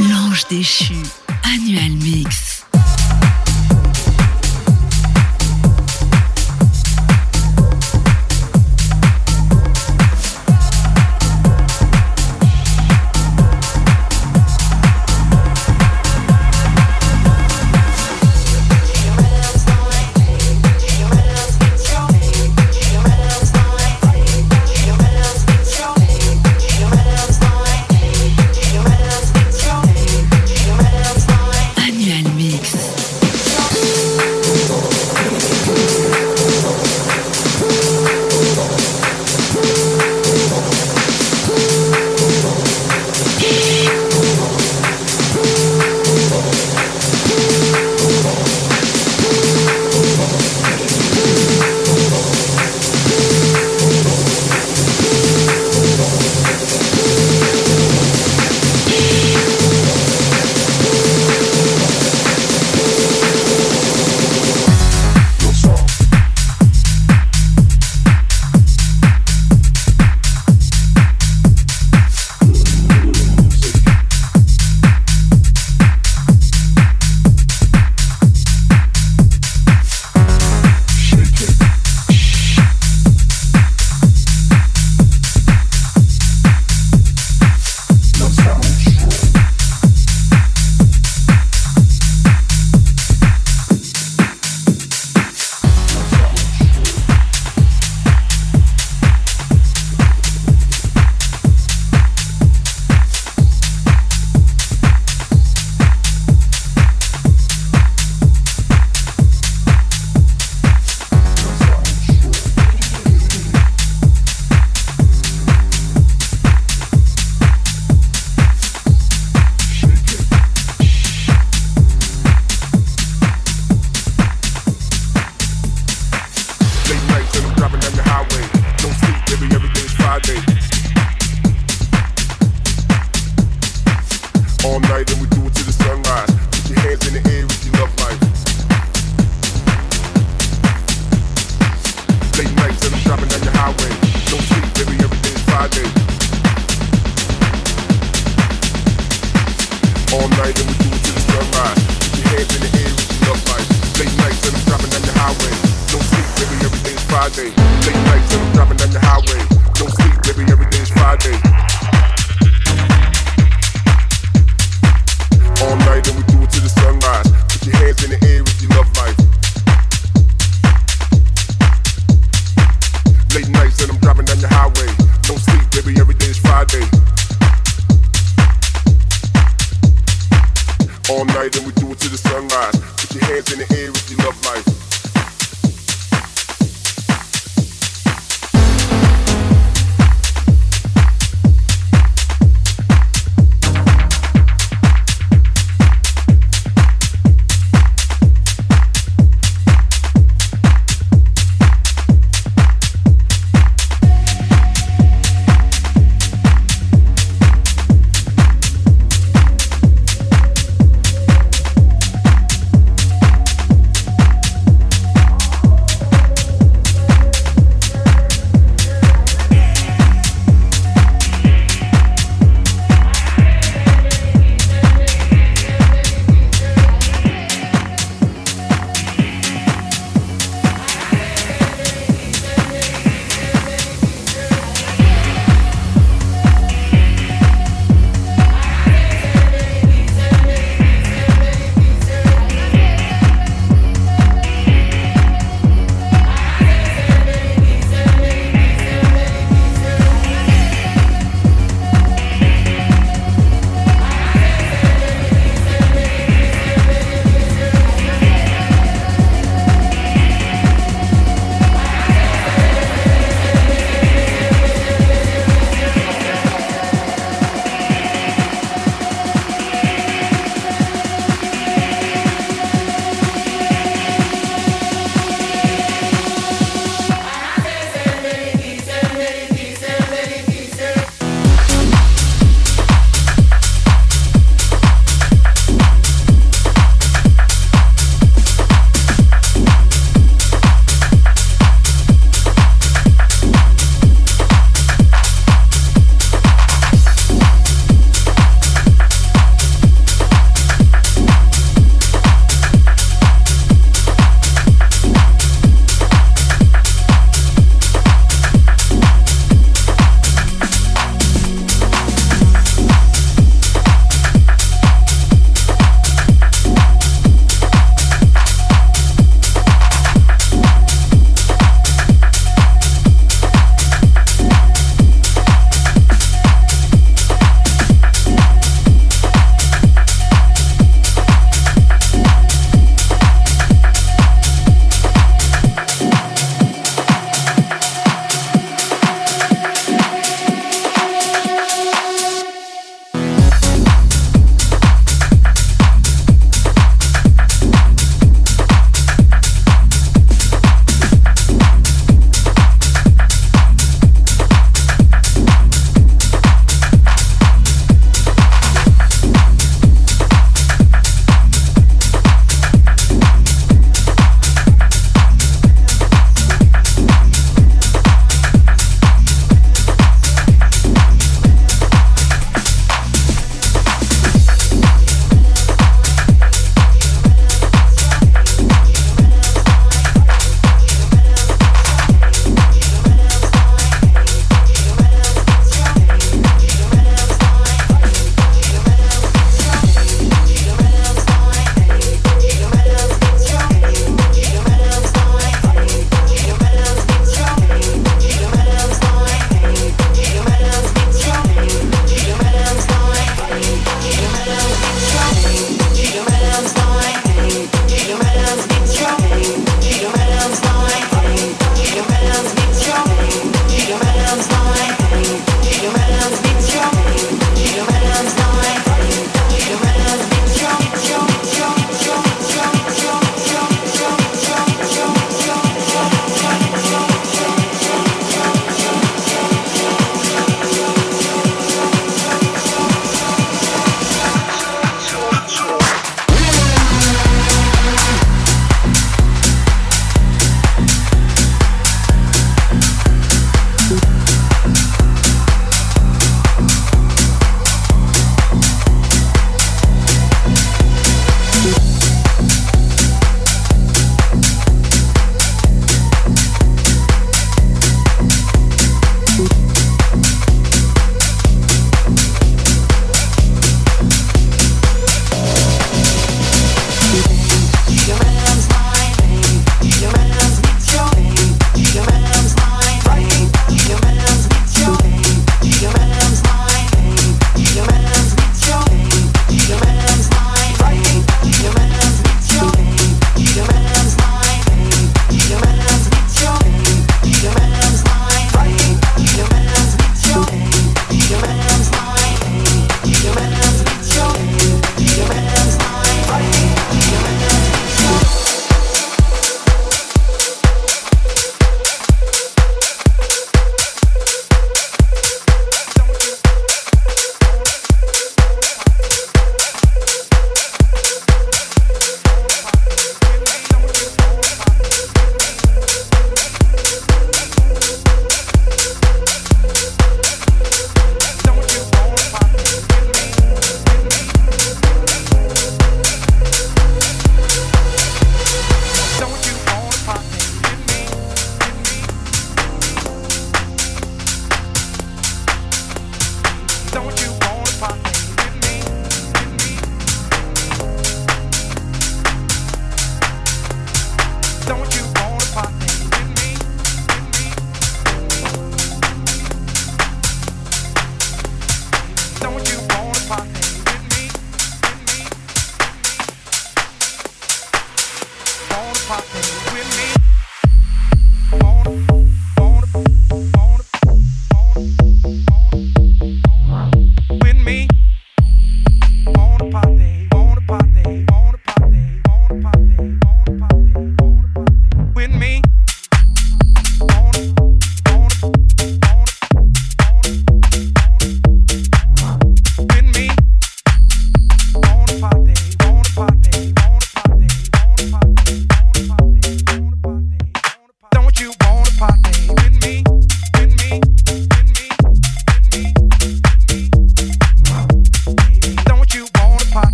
L'ange déchu, annual mix.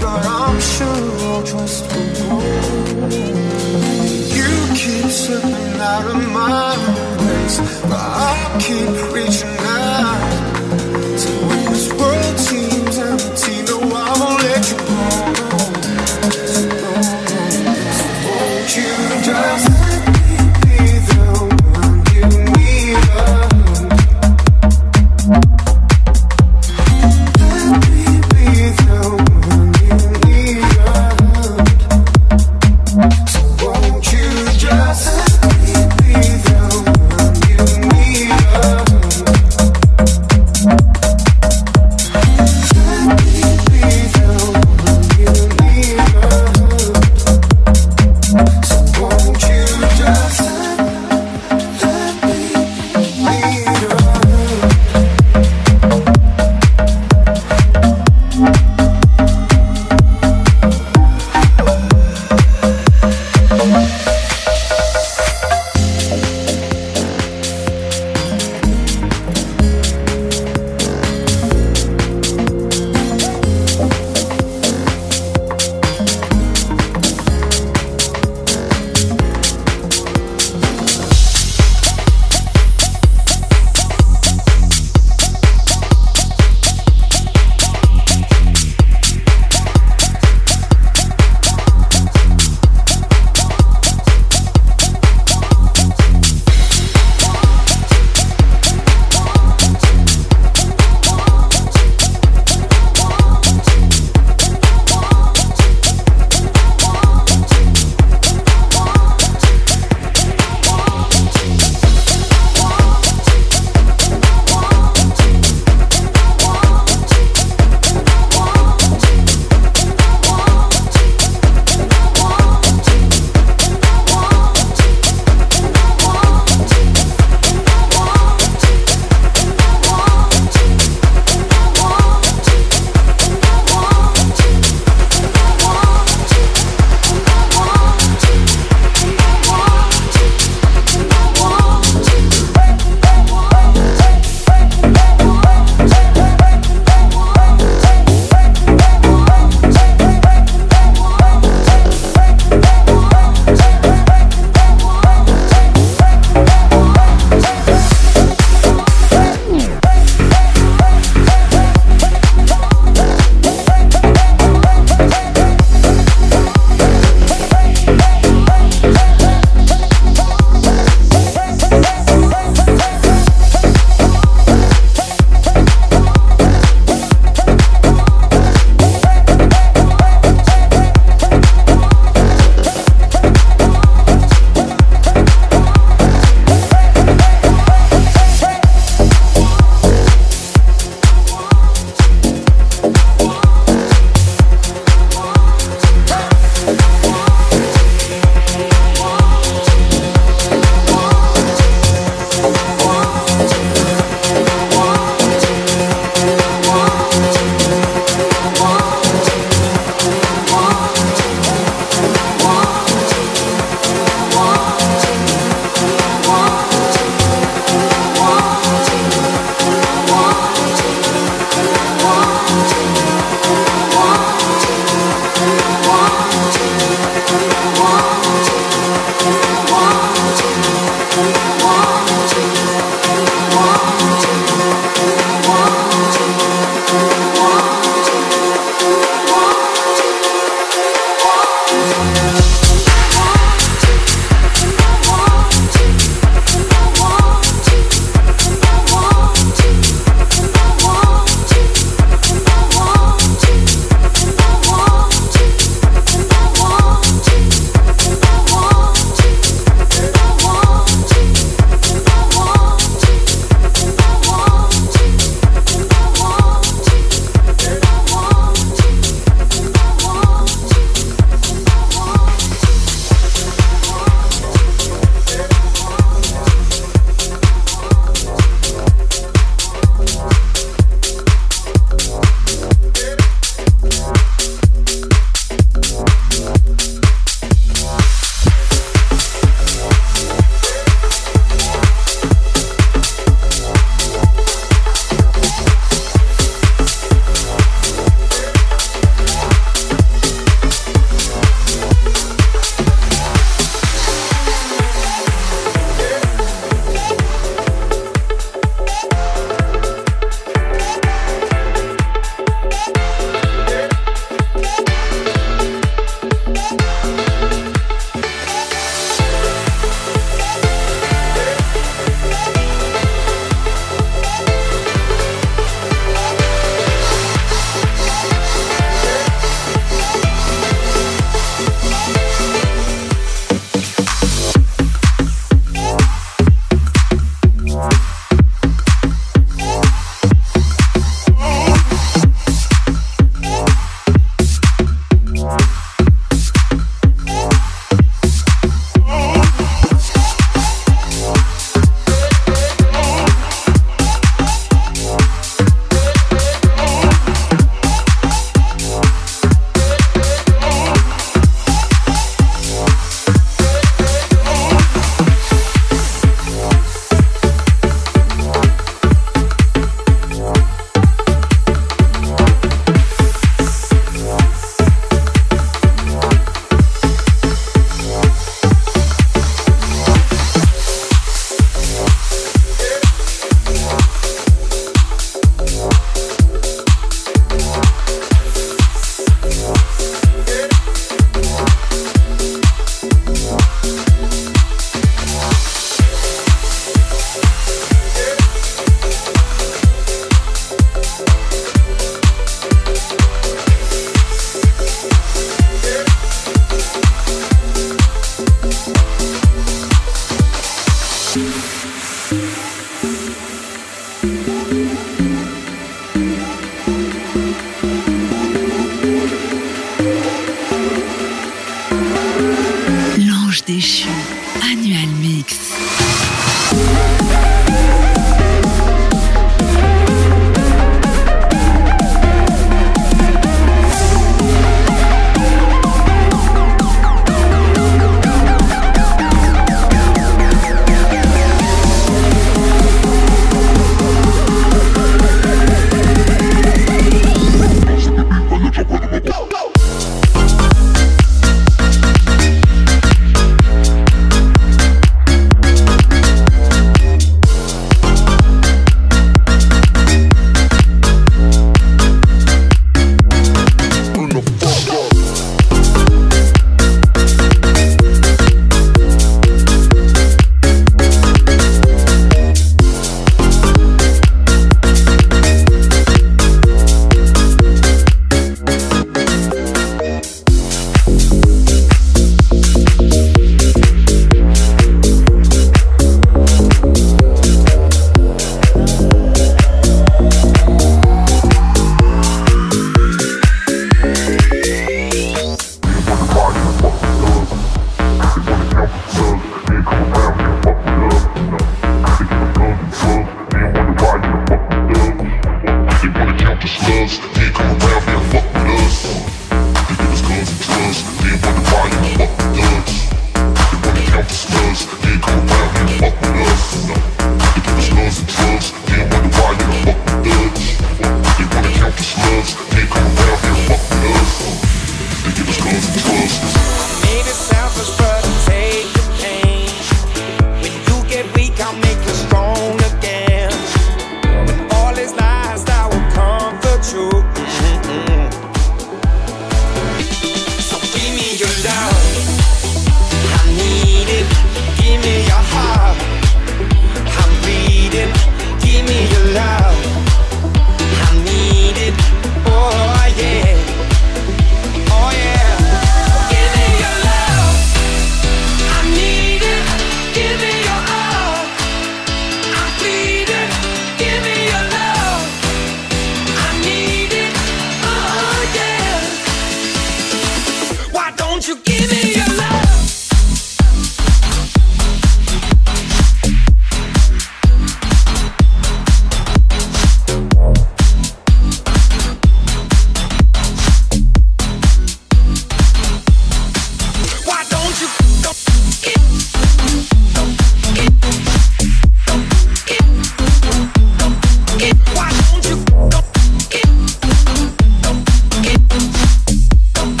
But I'm sure I'll will go. You keep slipping out of my embrace, but I keep reaching out.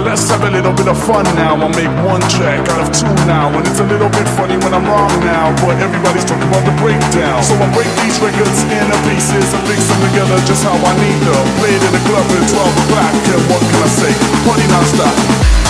Let's have a little bit of fun now. I'll make one track out of two now. And it's a little bit funny when I'm wrong now. But everybody's talking about the breakdown. So I break these records into pieces and mix them together just how I need them. Play it in the club at 12 o'clock. And what can I say? Party non-stop. non-stop.